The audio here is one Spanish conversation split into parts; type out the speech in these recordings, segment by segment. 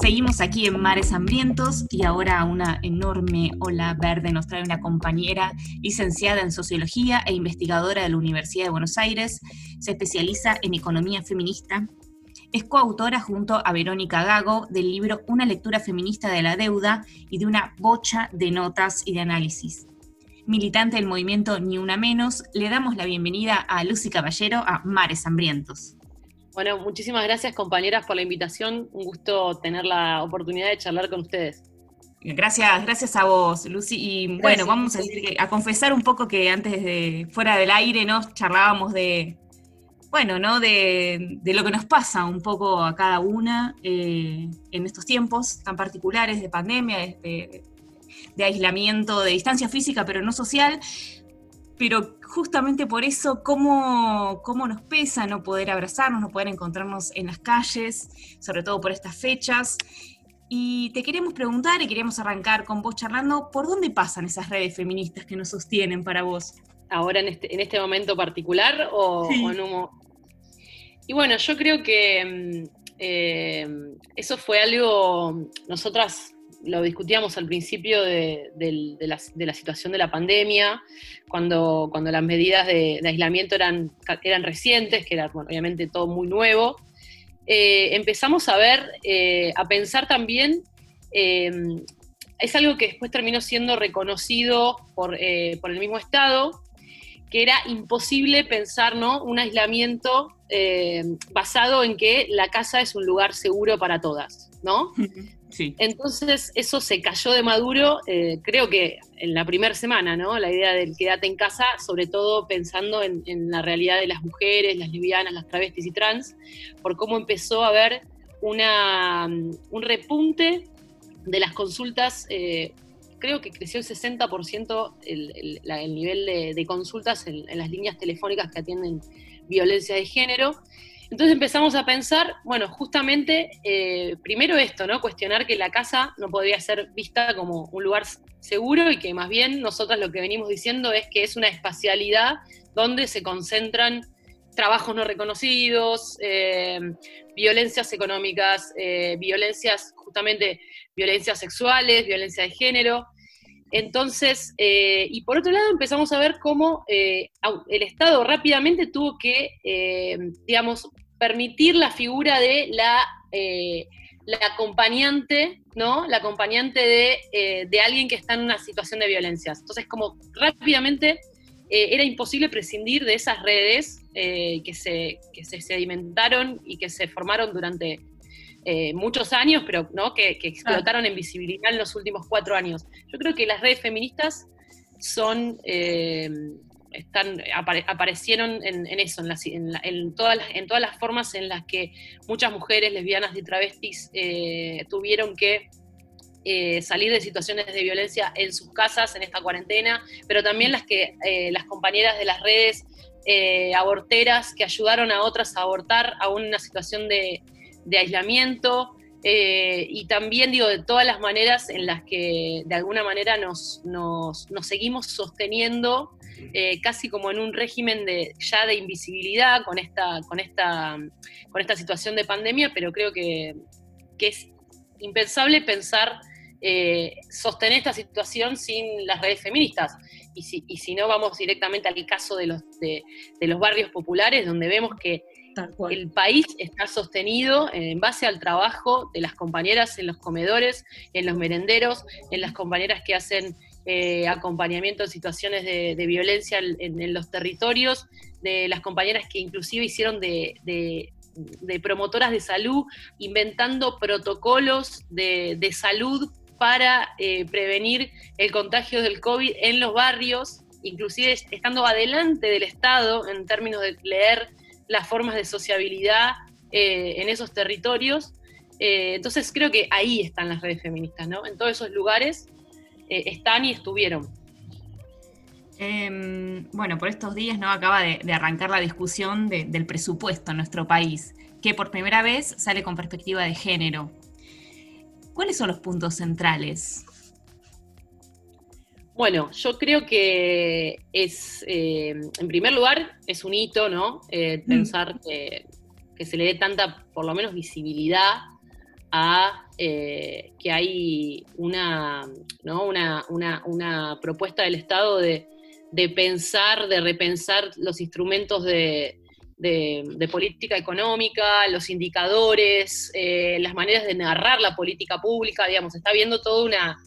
Seguimos aquí en Mares Hambrientos y ahora una enorme ola verde nos trae una compañera licenciada en Sociología e investigadora de la Universidad de Buenos Aires. Se especializa en economía feminista. Es coautora junto a Verónica Gago del libro Una lectura feminista de la deuda y de una bocha de notas y de análisis. Militante del movimiento Ni Una Menos, le damos la bienvenida a Lucy Caballero a Mares Hambrientos. Bueno, muchísimas gracias compañeras por la invitación. Un gusto tener la oportunidad de charlar con ustedes. Gracias, gracias a vos, Lucy. Y bueno, vamos a decir que, a confesar un poco que antes de fuera del aire, ¿no? Charlábamos de, bueno, ¿no? De, lo que nos pasa un poco a cada una eh, en estos tiempos tan particulares de pandemia, de, de aislamiento, de distancia física, pero no social pero justamente por eso, ¿cómo, ¿cómo, nos pesa no poder abrazarnos, no poder encontrarnos en las calles, sobre todo por estas fechas. Y te queremos preguntar y queremos arrancar con vos charlando, ¿por dónde pasan esas redes feministas que nos sostienen para vos? Ahora en este, en este momento particular o, en un... Y bueno, yo creo que mm, eh, eso fue algo, nosotras lo discutíamos al principio de, la, situación de la pandemia, cuando, cuando las medidas de, aislamiento eran, eran recientes, que era obviamente todo muy nuevo, eh, empezamos a ver, eh, a pensar también, em, es algo que después terminó siendo reconocido por, eh, por el mismo Estado, que era imposible pensar ¿no? un aislamiento basado en que la casa es un lugar seguro para todas, ¿no? Entonces eso se cayó de maduro, eh, creo que en la primera semana, ¿no? La idea del quédate en casa, sobre todo pensando en, la realidad de las mujeres, las lesbianas, las travestis y trans, por cómo empezó a haber una, un repunte de las consultas. Eh, creo que creció el 60% el, el, nivel de, consultas en, en las líneas telefónicas que atienden violencia de género. Entonces empezamos a pensar, bueno, justamente, eh, primero esto, ¿no? Cuestionar que la casa no podría ser vista como un lugar seguro y que más bien nosotros lo que venimos diciendo es que es una espacialidad donde se concentran trabajos no reconocidos, eh, violencias económicas, eh, violencias, justamente violencias sexuales, violencia de género. Entonces, y por otro lado empezamos a ver cómo el Estado rápidamente tuvo que, digamos, permitir la figura de la, eh, la acompañante, ¿no? La acompañante eh, de, alguien que está en una situación de violencia. Entonces, como rápidamente eh, era imposible prescindir de esas redes que, se, se sedimentaron y que se formaron durante muchos años, pero ¿no? que, explotaron en visibilidad en los últimos cuatro años. Yo creo que las redes feministas son están, aparecieron en, eso, en, todas las, en todas las formas en las que muchas mujeres lesbianas y travestis eh, tuvieron que eh, salir de situaciones de violencia en sus casas en esta cuarentena, pero también las que eh, las compañeras de las redes aborteras que ayudaron a otras a abortar a una situación de, aislamiento. Y también digo de todas las maneras en las que de alguna manera nos, nos, nos seguimos sosteniendo eh, casi como en un régimen de, ya de invisibilidad con esta, con esta, con esta situación de pandemia, pero creo que, es impensable pensar eh, sostener esta situación sin las redes feministas. Y si, si no, vamos directamente al caso de los, de, los barrios populares, donde vemos que el país está sostenido en base al trabajo de las compañeras en los comedores, en los merenderos, en las compañeras que hacen eh, acompañamiento en situaciones de, violencia en, los territorios, de las compañeras que inclusive hicieron de, promotoras de salud, inventando protocolos de, salud para eh, prevenir el contagio del COVID en los barrios, inclusive estando adelante del Estado en términos de leer las formas de sociabilidad eh, en esos territorios. entonces creo que ahí están las redes feministas, ¿no? En todos esos lugares eh, están y estuvieron. Em, bueno, por estos días no acaba de, arrancar la discusión del presupuesto en nuestro país, que por primera vez sale con perspectiva de género. ¿Cuáles son los puntos centrales? Bueno, yo creo que es, eh, en primer lugar, es un hito, ¿no? Eh, mm. pensar que que se le dé tanta, por lo menos, visibilidad a eh, que hay una, una, propuesta del Estado de, pensar, de repensar los instrumentos de, política económica, los indicadores, eh, las maneras de narrar la política pública, digamos, está viendo todo una,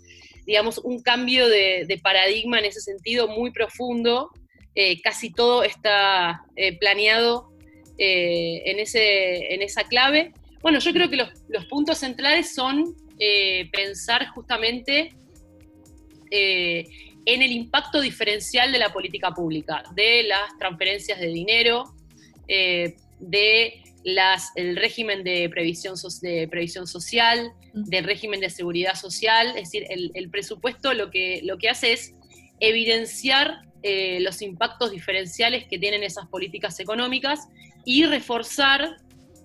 digamos, un cambio de, paradigma en ese sentido muy profundo. Eh, casi todo está planeado en, ese, en esa clave bueno, yo creo que los, puntos centrales son eh, pensar justamente eh, en el impacto diferencial de la política pública, de las transferencias de dinero, eh, el régimen de previsión, de previsión social, del régimen de seguridad social, es decir, el, presupuesto lo que, lo que hace es evidenciar los impactos diferenciales que tienen esas políticas económicas y reforzar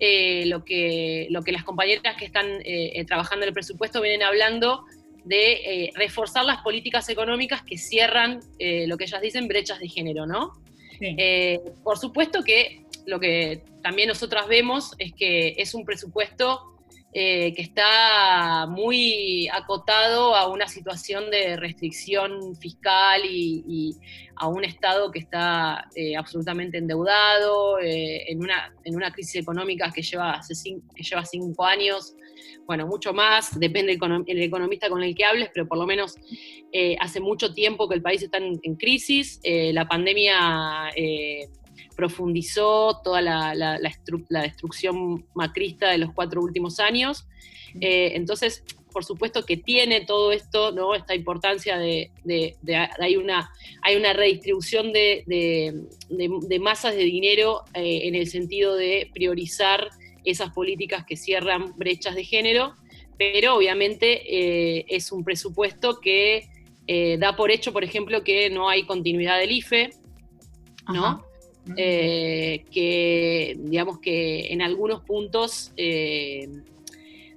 eh, lo, que, lo que las compañeras que están eh, eh, trabajando en el presupuesto vienen hablando de reforzar las políticas económicas que cierran lo que ellas dicen brechas de género, ¿no? por supuesto que lo que también nosotras vemos es que es un presupuesto que está muy acotado a una situación de restricción fiscal y, a un Estado que está eh, absolutamente endeudado, eh, en, una, en una crisis económica que lleva, hace cinco, que lleva cinco años, bueno, mucho más, depende del economista con el que hables, pero por lo menos eh, hace mucho tiempo que el país está en, crisis, la pandemia profundizó toda la, la, destrucción macrista de los cuatro últimos años, entonces por supuesto que tiene todo esto, ¿no? Esta importancia de, hay, una, hay una redistribución de, masas de dinero eh, en el sentido de priorizar esas políticas que cierran brechas de género, pero obviamente eh, es un presupuesto que eh, da por hecho, por ejemplo, que no hay continuidad del IFE, ¿no? Que digamos que en algunos puntos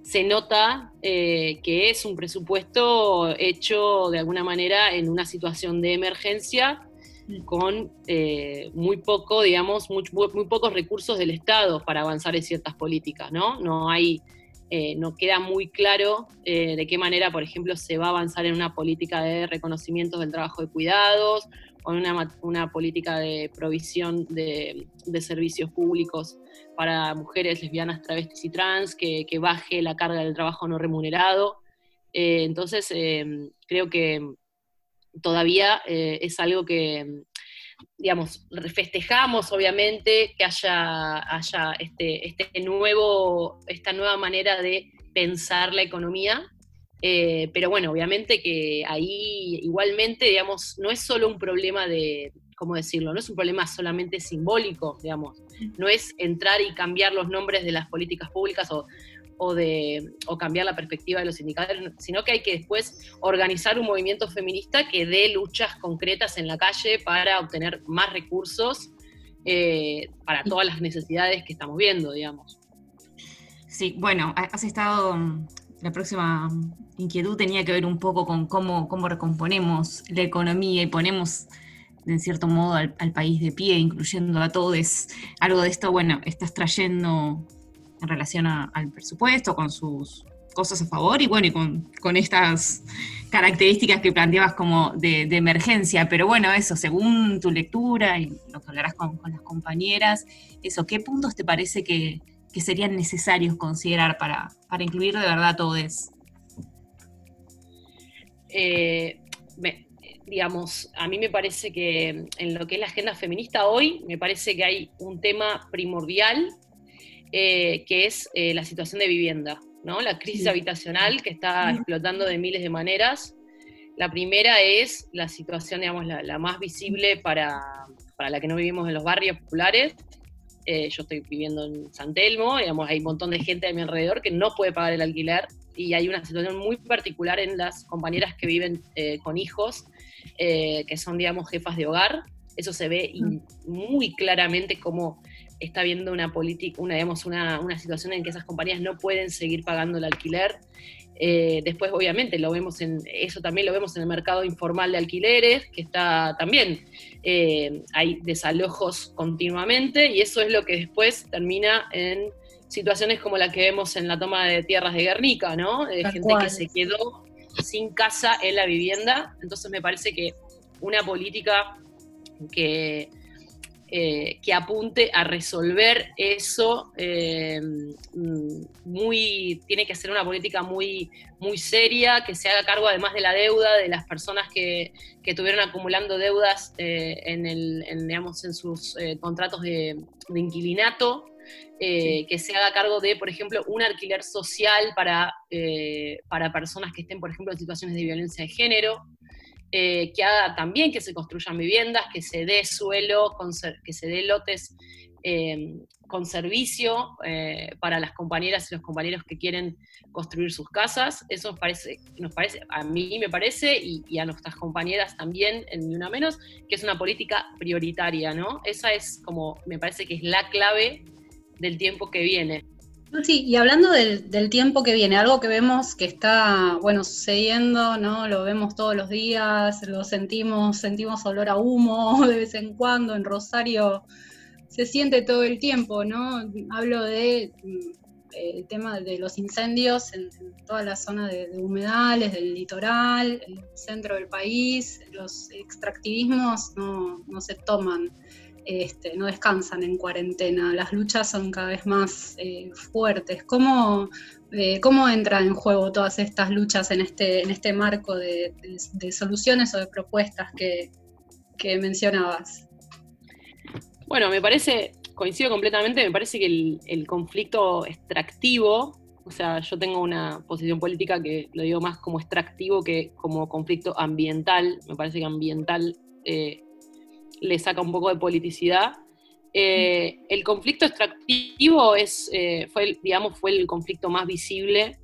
se nota eh, que es un presupuesto hecho de alguna manera en una situación de emergencia con eh, muy poco, digamos, muy, muy, pocos recursos del Estado para avanzar en ciertas políticas, ¿no? No hay, eh, no queda muy claro de qué manera, por ejemplo, se va a avanzar en una política de reconocimiento del trabajo de cuidados o en una, política de provisión de, de servicios públicos para mujeres lesbianas, travestis y trans, que, baje la carga del trabajo no remunerado. Eh, entonces, em, creo que todavía eh, es algo que, digamos, festejamos obviamente que haya, haya este, este nuevo, esta nueva manera de pensar la economía, eh, pero bueno, obviamente que ahí igualmente, digamos, no es solo un problema de, ¿cómo decirlo? No es un problema solamente simbólico, digamos. No es entrar y cambiar los nombres de las políticas públicas o, de, cambiar la perspectiva de los indicadores, sino que hay que después organizar un movimiento feminista que dé luchas concretas en la calle para obtener más recursos eh, para todas las necesidades que estamos viendo, digamos. Sí, bueno, has estado, la próxima inquietud tenía que ver un poco con cómo, cómo recomponemos la economía y ponemos en cierto modo al, país de pie, incluyendo a todos. Algo de esto, bueno, estás trayendo en relación al presupuesto, con sus cosas a favor y bueno, y con, estas características que planteabas como de, emergencia. Pero bueno, eso, según tu lectura y lo que hablarás con, las compañeras, eso, ¿qué puntos te parece que, serían necesarios considerar para, para incluir de verdad a todos? Eh, digamos, a mí me parece que en lo que es la agenda feminista hoy, me parece que hay un tema primordial, eh, que es eh, la situación de vivienda, ¿no? La crisis habitacional que está explotando de miles de maneras. La primera es la situación, digamos, la, más visible para, para, la que no vivimos en los barrios populares. Eh, yo estoy viviendo en San Telmo, digamos, hay un montón de gente a mi alrededor que no puede pagar el alquiler y hay una situación muy particular en las compañeras que viven con hijos eh, que son, digamos, jefas de hogar. Eso se ve muy claramente como está habiendo una política, una, digamos, una, una, situación en que esas compañías no pueden seguir pagando el alquiler. Eh, después, obviamente, lo vemos en, eso también lo vemos en el mercado informal de alquileres, que está también, eh, hay desalojos continuamente, y eso es lo que después termina en situaciones como la que vemos en la toma de tierras de Guernica, ¿no? De gente que se quedó sin casa en la vivienda. Entonces me parece que una política que eh, que apunte a resolver eso eh, muy, tiene que ser una política muy, muy seria, que se haga cargo además de la deuda de las personas que, que estuvieron acumulando deudas eh, en, el, digamos, en sus contratos de, inquilinato, que se haga cargo de, por ejemplo, un alquiler social para, para personas que estén, por ejemplo, en situaciones de violencia de género, eh, que haga también que se construyan viviendas, que se dé suelo, que se dé lotes eh, con servicio eh, para las compañeras y los compañeros que quieren construir sus casas. Eso nos parece, nos parece a mí me parece, y, a nuestras compañeras también, en ni una menos, que es una política prioritaria, ¿no? Esa es como, me parece que es la clave del tiempo que viene. Sí, y hablando del, tiempo que viene, algo que vemos que está, bueno, sucediendo, ¿no? Lo vemos todos los días, lo sentimos, sentimos olor a humo de vez en cuando, en Rosario se siente todo el tiempo, ¿no? Hablo de mm, el tema de los incendios en, toda la zona de, de, humedales, del litoral, el centro del país, los extractivismos no, no se toman este, no descansan en cuarentena, las luchas son cada vez más eh, fuertes. ¿Cómo, eh, ¿Cómo entran en juego todas estas luchas en este, en este marco de, soluciones o de propuestas que, mencionabas? Bueno, me parece, coincido completamente, me parece que el, conflicto extractivo, o sea, yo tengo una posición política que lo digo más como extractivo que como conflicto ambiental, me parece que ambiental eh, le saca un poco de politicidad. Eh, el conflicto extractivo es, eh, fue, digamos, fue el conflicto más visible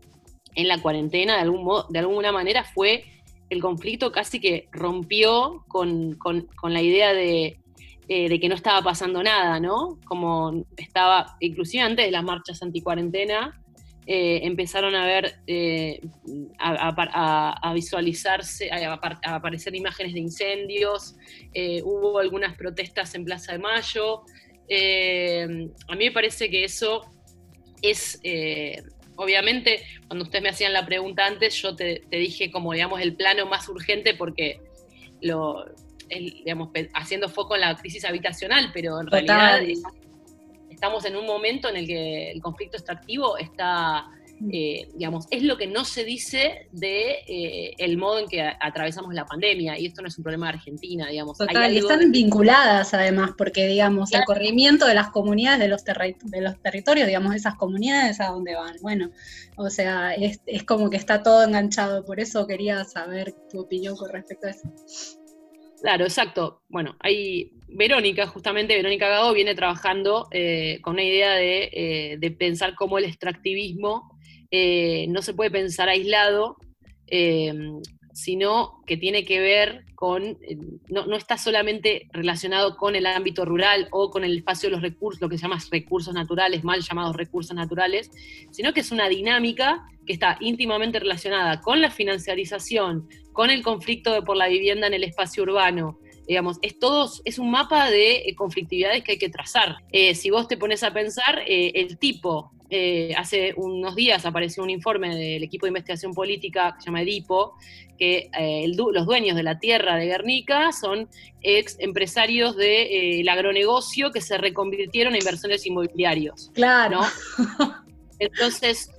en la cuarentena, de, algún de alguna manera fue el conflicto casi que rompió con, la idea de, eh, de, que no estaba pasando nada, ¿no? Como estaba, inclusive antes de las marchas anticuarentena, eh, empezaron a ver, eh, a, visualizarse, a, aparecer imágenes de incendios, eh, hubo algunas protestas en Plaza de Mayo. a mí me parece que eso es, obviamente, cuando ustedes me hacían la pregunta antes, yo te, dije como, digamos, el plano más urgente porque lo, digamos, haciendo foco en la crisis habitacional, pero en realidad estamos en un momento en el que el conflicto extractivo está, eh, digamos, es lo que no se dice de eh, el modo en que atravesamos la pandemia, y esto no es un problema de Argentina, digamos. Total, están vinculadas además, porque digamos, el corrimiento de las comunidades de los, de los territorios, digamos, esas comunidades a dónde van. Bueno, o sea, es, es como que está todo enganchado, por eso quería saber tu opinión con respecto a eso. Claro, exacto. Bueno, hay Verónica, justamente Verónica Gago viene trabajando eh, con una idea eh, de, pensar cómo el extractivismo eh, no se puede pensar aislado, sino que tiene que ver con, no, no, está solamente relacionado con el ámbito rural o con el espacio de los recursos, lo que se llama recursos naturales, mal llamados recursos naturales, sino que es una dinámica que está íntimamente relacionada con la financiarización, con el conflicto por la vivienda en el espacio urbano, digamos, es todo, es un mapa de eh, conflictividades que hay que trazar. Eh, si vos te pones a pensar, eh, el tipo, hace unos días apareció un informe del equipo de investigación política que se llama Edipo, que los dueños de la tierra de Guernica son ex empresarios del agronegocio que se reconvirtieron en inversores inmobiliarios. Claro. Entonces,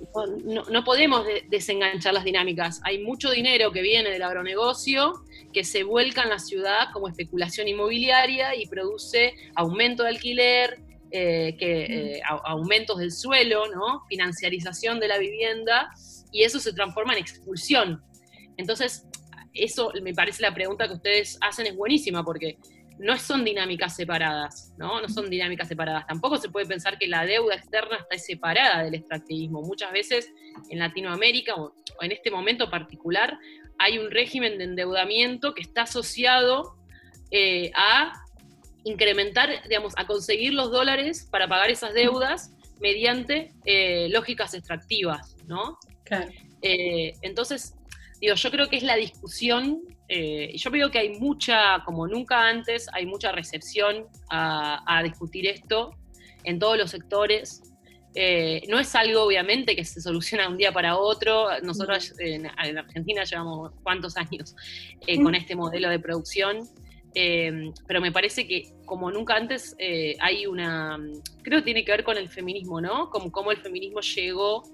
no, podemos desenganchar las dinámicas. Hay mucho dinero que viene del agronegocio que se vuelca en la ciudad como especulación inmobiliaria y produce aumento de alquiler, eh, que, eh, aumentos del suelo, ¿no? financiarización de la vivienda, y eso se transforma en expulsión. Entonces, eso me parece la pregunta que ustedes hacen es buenísima, porque no son dinámicas separadas, ¿no? No son dinámicas separadas. Tampoco se puede pensar que la deuda externa está separada del extractivismo. Muchas veces en Latinoamérica, o en este momento particular, hay un régimen de endeudamiento que está asociado eh, a incrementar, digamos, a conseguir los dólares para pagar esas deudas mediante eh, lógicas extractivas, ¿no? Claro. Eh, entonces, digo, yo creo que es la discusión, eh, yo veo que hay mucha, como nunca antes, hay mucha recepción a, discutir esto en todos los sectores. No es algo, obviamente, que se soluciona de un día para otro. Nosotros en, Argentina llevamos cuántos años con este modelo de producción. Pero me parece que como nunca antes hay una, creo que tiene que ver con el feminismo, ¿no? Como cómo el feminismo llegó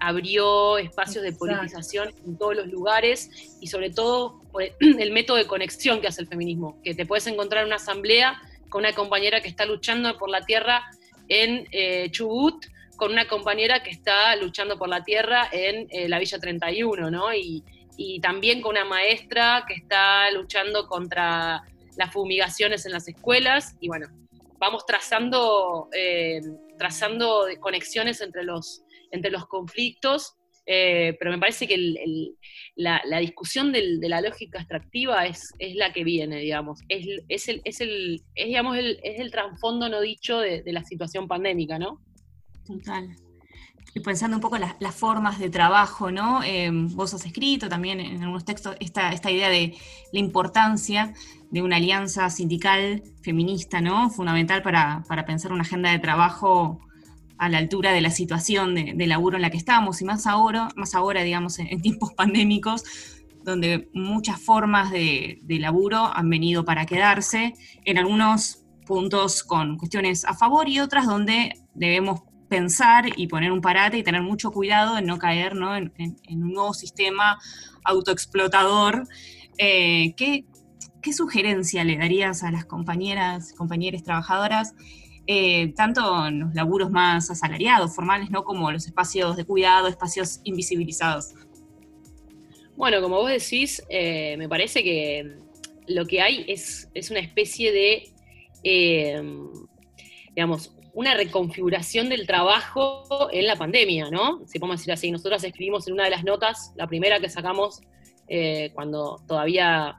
abrió espacios de politización en todos los lugares y sobre todo el método de conexión que hace el feminismo, que te puedes encontrar en una asamblea con una compañera que está luchando por la tierra en eh, Chubut, con una compañera que está luchando por la tierra en eh, la Villa 31, ¿no? Y, también con una maestra que está luchando contra las fumigaciones en las escuelas y bueno, vamos trazando, eh, trazando conexiones entre los, entre los conflictos, eh, pero me parece que la, discusión de la lógica extractiva es, es, la que viene, digamos. Es, es el, es, el, digamos, el, es el trasfondo no dicho de, la situación pandémica, ¿no? Total. Y pensando un poco las, formas de trabajo, ¿no? Eh, vos has escrito también en algunos textos esta, esta idea de la importancia de una alianza sindical feminista, ¿no? Fundamental para, para pensar una agenda de trabajo a la altura de la situación de, laburo en la que estamos, y más ahora, más ahora digamos, en, tiempos pandémicos, donde muchas formas de, laburo han venido para quedarse, en algunos puntos con cuestiones a favor y otras donde debemos pensar y poner un parate y tener mucho cuidado en no caer En, un nuevo sistema autoexplotador. Eh, ¿qué, ¿Qué sugerencia le darías a las compañeras, compañeras trabajadoras eh, tanto en los laburos más asalariados, formales, ¿no? Como los espacios de cuidado, espacios invisibilizados. Bueno, como vos decís, eh, me parece que lo que hay es, es una especie de, digamos, una reconfiguración del trabajo en la pandemia, ¿no? Si podemos decir así, nosotros escribimos en una de las notas, la primera que sacamos cuando todavía,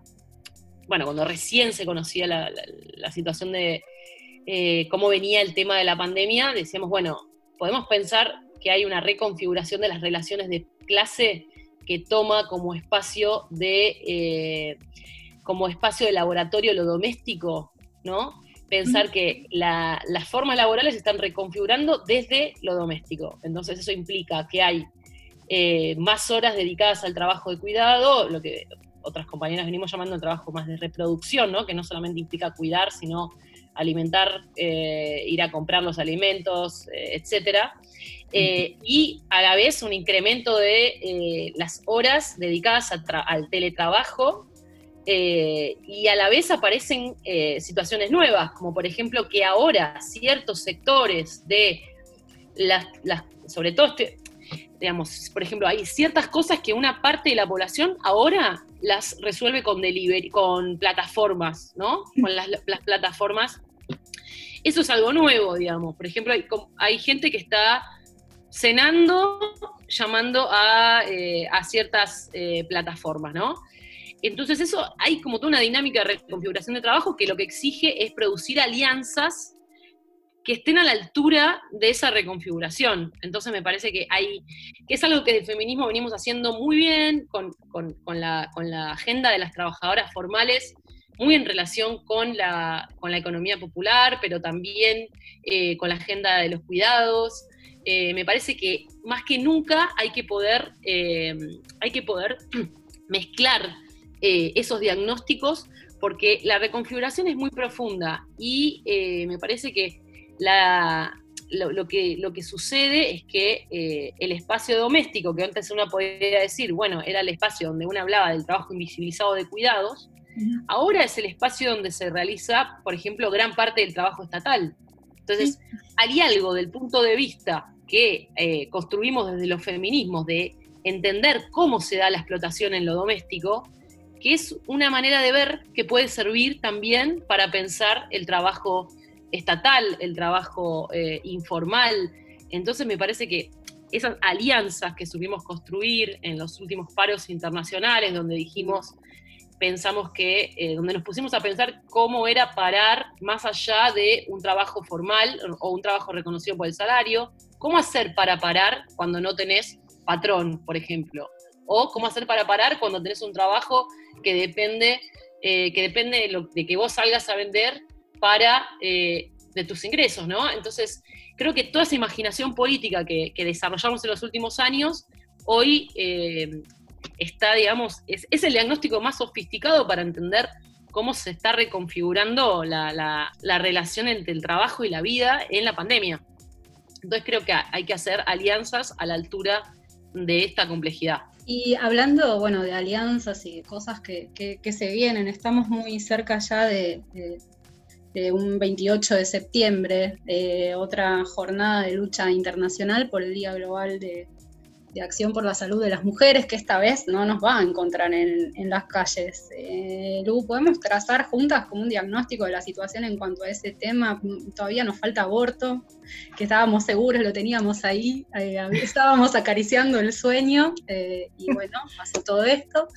bueno, cuando recién se conocía la situación de, eh, cómo venía el tema de la pandemia, decíamos, bueno, podemos pensar que hay una reconfiguración de las relaciones de clase que toma como espacio de, eh, como espacio de laboratorio lo doméstico, ¿no? Pensar que las formas laborales se están reconfigurando desde lo doméstico. Entonces eso implica que hay eh, más horas dedicadas al trabajo de cuidado, lo que otras compañeras venimos llamando el trabajo más de reproducción, ¿no? que no solamente implica cuidar, sino alimentar, eh, ir a comprar los alimentos, eh, etcétera. Eh, y a la vez un incremento de las horas dedicadas al teletrabajo y a la vez aparecen situaciones nuevas, como por ejemplo que ahora ciertos sectores de las, sobre todo este, digamos, por ejemplo, hay ciertas cosas que una parte de la población ahora las resuelve con con plataformas, ¿no? Con las, plataformas. Eso es algo nuevo, digamos. Por ejemplo, hay, gente que está cenando llamando a, eh, ciertas eh, plataformas, ¿no? Entonces eso, hay como toda una dinámica de reconfiguración de trabajo que lo que exige es producir alianzas que estén a la altura de esa reconfiguración. Entonces me parece que hay, que es algo que del feminismo venimos haciendo muy bien con, la, agenda de las trabajadoras formales, muy en relación con la, con la economía popular, pero también eh, con la agenda de los cuidados. Eh, me parece que más que nunca hay que poder, eh, hay que poder mezclar esos diagnósticos porque la reconfiguración es muy profunda y me parece que lo, que, lo que sucede es que eh, el espacio doméstico, que antes uno podía decir, bueno, era el espacio donde uno hablaba del trabajo invisibilizado de cuidados, ahora es el espacio donde se realiza, por ejemplo, gran parte del trabajo estatal. Entonces, hay algo del punto de vista que eh, construimos desde los feminismos de entender cómo se da la explotación en lo doméstico, que es una manera de ver que puede servir también para pensar el trabajo estatal, el trabajo eh, informal. Entonces me parece que esas alianzas que supimos construir en los últimos paros internacionales, donde dijimos, pensamos que, eh, donde nos pusimos a pensar cómo era parar más allá de un trabajo formal o un trabajo reconocido por el salario, cómo hacer para parar cuando no tenés patrón, por ejemplo. O cómo hacer para parar cuando tenés un trabajo que depende, eh, que depende de, que vos salgas a vender para eh, de tus ingresos, ¿no? Entonces, creo que toda esa imaginación política que, desarrollamos en los últimos años, hoy eh, está, digamos, es, el diagnóstico más sofisticado para entender cómo se está reconfigurando la, relación entre el trabajo y la vida en la pandemia. Entonces creo que hay que hacer alianzas a la altura de esta complejidad. Y hablando, bueno, de alianzas y de cosas que, se vienen, estamos muy cerca ya de, un 28 de septiembre, otra jornada de lucha internacional por el Día Global de, de acción por la salud de las mujeres, que esta vez no nos va a encontrar en, las calles. Eh, Lu, ¿podemos trazar juntas como un diagnóstico de la situación en cuanto a ese tema? Todavía nos falta aborto, que estábamos seguros, lo teníamos ahí, eh, estábamos acariciando el sueño, eh, y bueno, pasó todo esto.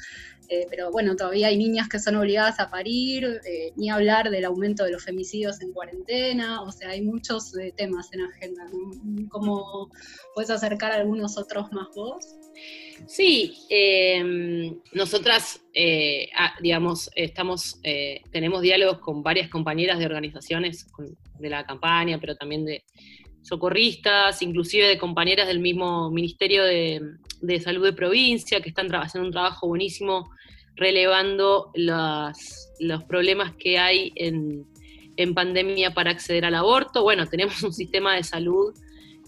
Eh, pero bueno, todavía hay niñas que son obligadas a parir, eh, ni hablar del aumento de los femicidios en cuarentena, o sea, hay muchos eh, temas en agenda. ¿Cómo puedes acercar a algunos otros más vos? Sí, em, nosotras, digamos, estamos, tenemos diálogos con varias compañeras de organizaciones de la campaña, pero también de socorristas, inclusive de compañeras del mismo Ministerio de, Salud de Provincia, que están haciendo un trabajo buenísimo relevando los problemas que hay en, pandemia para acceder al aborto. Bueno, tenemos un sistema de salud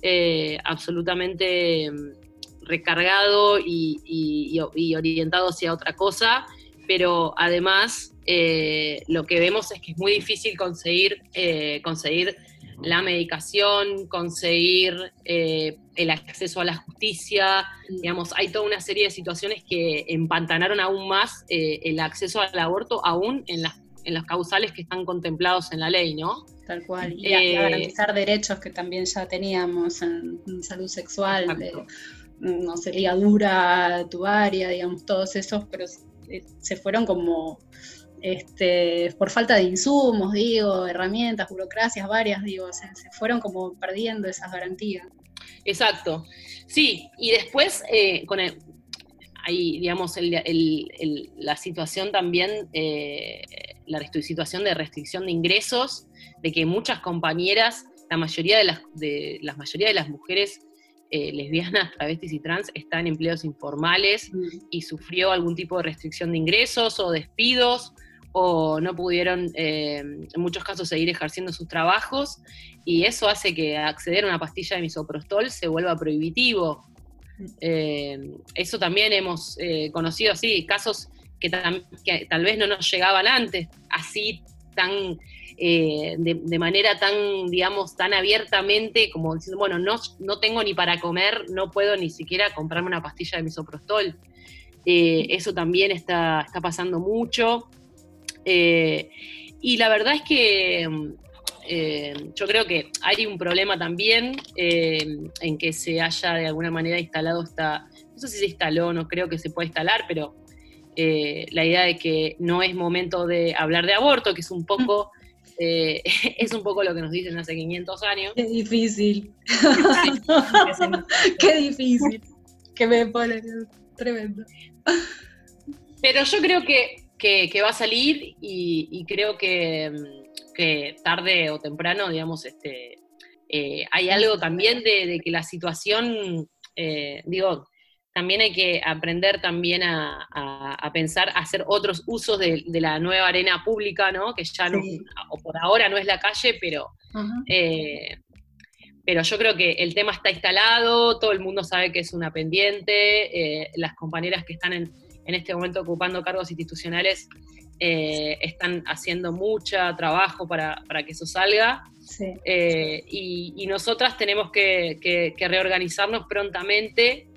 eh, absolutamente mm, recargado y, orientado hacia otra cosa, pero además eh, lo que vemos es que es muy difícil conseguir, eh, conseguir la medicación, conseguir el acceso a la justicia, digamos, hay toda una serie de situaciones que empantanaron aún más eh, el acceso al aborto, aún en las, en las causales que están contemplados en la ley, ¿no? Tal cual, y, a, eh, garantizar derechos que también ya teníamos en, salud sexual, no sé, ligadura tubaria, digamos, todos esos, pero se fueron como este, por falta de insumos, digo, herramientas, burocracias varias, digo, se, fueron como perdiendo esas garantías. Exacto. Sí, y después eh, con el, ahí, digamos, la situación también, eh, la situación de restricción de ingresos, de que muchas compañeras, la mayoría de las, de, la mayoría de las mujeres eh, lesbianas, travestis y trans están en empleos informales mm. y sufrió algún tipo de restricción de ingresos o despidos o no pudieron eh, en muchos casos seguir ejerciendo sus trabajos y eso hace que acceder a una pastilla de misoprostol se vuelva prohibitivo. Eh, eso también hemos eh, conocido así, casos que, tal vez no nos llegaban antes, así tan de, manera tan, digamos, tan abiertamente como diciendo, bueno, no, no tengo ni para comer, no puedo ni siquiera comprarme una pastilla de misoprostol. eso también está, está pasando mucho. Eh, y la verdad es que eh, yo creo que hay un problema también eh, en que se haya de alguna manera instalado esta, no sé si se instaló, no creo que se pueda instalar, pero la idea de que no es momento de hablar de aborto, que es un poco... es un poco lo que nos dicen hace 500 años. Qué difícil. Qué difícil. Que me pone tremendo. Pero yo creo que que, va a salir y, creo que, tarde o temprano, digamos, este, eh, hay algo también de, que la situación, eh, digo, también hay que aprender también a, pensar, a hacer otros usos de, la nueva arena pública, ¿no? Que ya no, o por ahora no es la calle, pero, eh, pero yo creo que el tema está instalado, todo el mundo sabe que es una pendiente, las compañeras que están en, en este momento ocupando cargos institucionales eh, están haciendo mucho trabajo para, que eso salga. Eh, y, nosotras tenemos que, reorganizarnos prontamente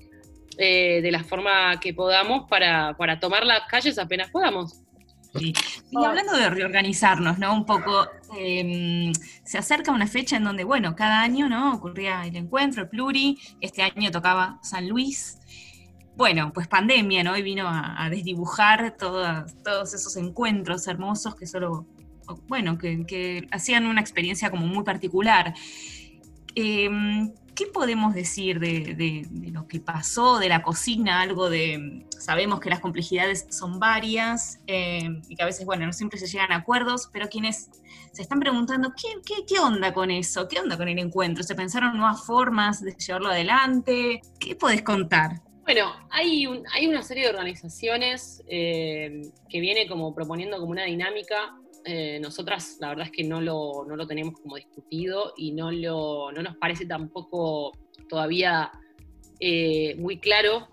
eh, de la forma que podamos para, tomar las calles apenas podamos. Y hablando de reorganizarnos, ¿no? Un poco, em, se acerca una fecha en donde, bueno, cada año, ¿no? Ocurría el encuentro, el pluri, este año tocaba San Luis, bueno, pues pandemia, ¿no? Y vino a, desdibujar todos esos encuentros hermosos que solo, bueno, que, hacían una experiencia como muy particular. Em, ¿qué podemos decir de, lo que pasó, de la cocina? Algo de, sabemos que las complejidades son varias eh, y que a veces, bueno, no siempre se llegan a acuerdos, pero quienes se están preguntando, ¿qué, qué, onda con eso? ¿Qué onda con el encuentro? ¿Se pensaron nuevas formas de llevarlo adelante? ¿Qué podés contar? Bueno, hay, hay una serie de organizaciones eh, que viene como proponiendo como una dinámica eh, nosotras la verdad es que no lo, no lo tenemos como discutido y no, lo, no nos parece tampoco todavía eh, muy claro.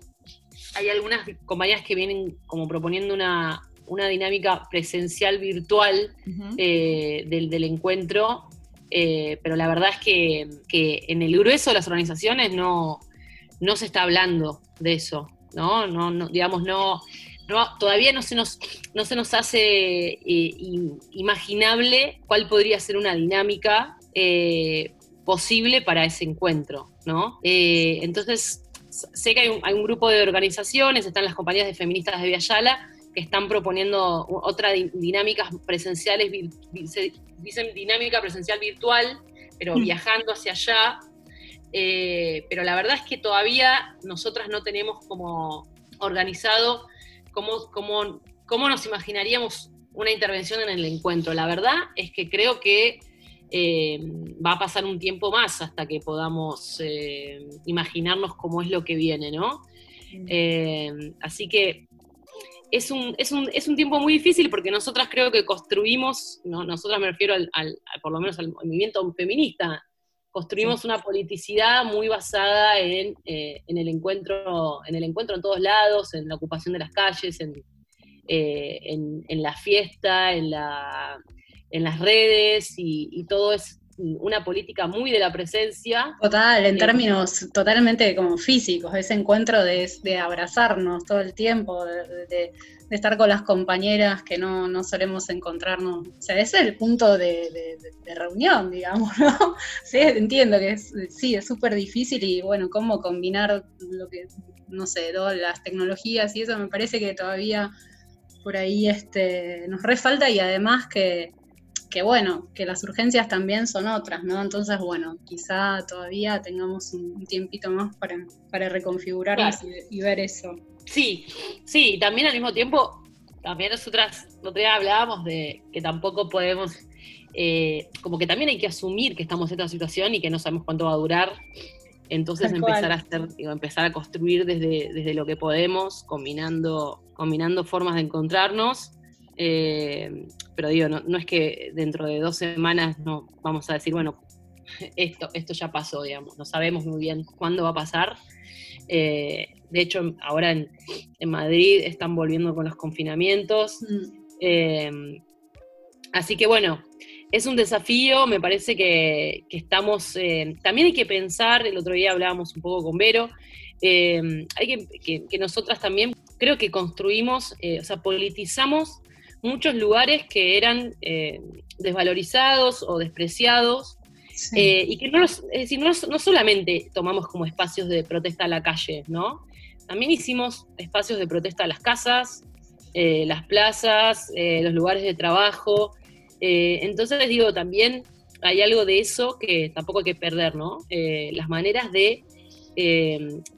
Hay algunas compañías que vienen como proponiendo una, dinámica presencial virtual eh, del, encuentro, pero la verdad es que, que, en el grueso de las organizaciones no, no se está hablando de eso, ¿no? no, no digamos, no, todavía no se nos, no se nos hace eh, imaginable cuál podría ser una dinámica eh, posible para ese encuentro, ¿no? Eh, entonces, sé que hay un, grupo de organizaciones, están las compañías de feministas de Viayala, que están proponiendo otra dinámicas presenciales, dicen dinámica presencial virtual, pero mm. viajando hacia allá. Pero la verdad es que todavía nosotras no tenemos como organizado cómo, cómo, nos imaginaríamos una intervención en el encuentro. La verdad es que creo que eh, va a pasar un tiempo más hasta que podamos eh, imaginarnos cómo es lo que viene, ¿no? Eh, así que es un, es, un, es un, tiempo muy difícil porque nosotras creo que construimos, ¿no? nosotras me refiero al, por lo menos al movimiento feminista, construimos una politicidad muy basada en, eh, en, el encuentro, en el encuentro en todos lados, en la ocupación de las calles, en, eh, en, la fiesta, en, la, en las redes, y, todo es una política muy de la presencia. Total, en eh, términos totalmente como físicos, ese encuentro de, de abrazarnos todo el tiempo, de, de estar con las compañeras que no, no solemos encontrarnos. O sea, ese es el punto de, reunión, digamos, ¿no? Sí, entiendo que es, sí, es súper difícil y bueno, cómo combinar lo que, no sé, todas las tecnologías y eso me parece que todavía por ahí este, nos refalta y además que, que bueno, que las urgencias también son otras, ¿no? Entonces, bueno, quizá todavía tengamos un, tiempito más para, para reconfigurarnos y ver eso. Sí, sí, también al mismo tiempo, también nosotras, otro día hablábamos de que tampoco podemos, eh, como que también hay que asumir que estamos en esta situación y que no sabemos cuánto va a durar. Entonces empezar a hacer, digo, empezar a construir desde, desde lo que podemos, combinando, combinando formas de encontrarnos. Eh, pero digo, no, no, es que dentro de dos semanas no vamos a decir, bueno, esto, esto ya pasó, digamos, no sabemos muy bien cuándo va a pasar. Eh, de hecho, ahora en, Madrid están volviendo con los confinamientos. Mm. Eh, así que bueno, es un desafío, me parece que, estamos, eh, también hay que pensar, el otro día hablábamos un poco con Vero, hay que, que, nosotras también creo que construimos, o sea, politizamos muchos lugares que eran desvalorizados o despreciados eh, y que no, es decir, no, solamente tomamos como espacios de protesta a la calle, ¿no? También hicimos espacios de protesta a las casas, eh, las plazas, eh, los lugares de trabajo. entonces digo, también hay algo de eso que tampoco hay que perder, ¿no? las maneras de,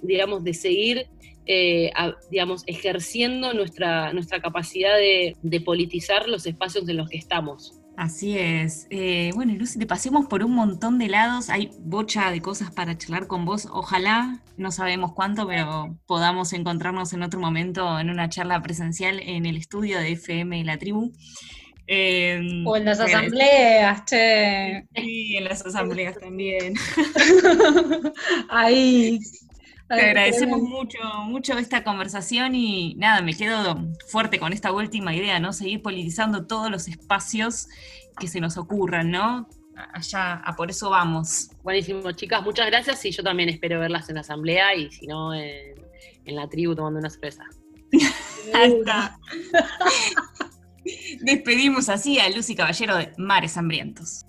digamos, de seguir, digamos, ejerciendo nuestra, nuestra capacidad de politizar los espacios en los que estamos. Así es. Eh, bueno, Lucy, te pasemos por un montón de lados. Hay bocha de cosas para charlar con vos. Ojalá, no sabemos cuánto, pero podamos encontrarnos en otro momento en una charla presencial en el estudio de FM la tribu. Em, o en las asambleas, che. Sí, en las asambleas también. Ahí te agradecemos mucho, mucho esta conversación y nada, me quedo fuerte con esta última idea, ¿no? Seguir politizando todos los espacios que se nos ocurran, ¿no? Allá, a por eso vamos. Buenísimo, chicas, muchas gracias y yo también espero verlas en la asamblea y si no, en, en la tribu tomando una cerveza. Hasta. Despedimos así a Lucy Caballero de Mares Hambrientos.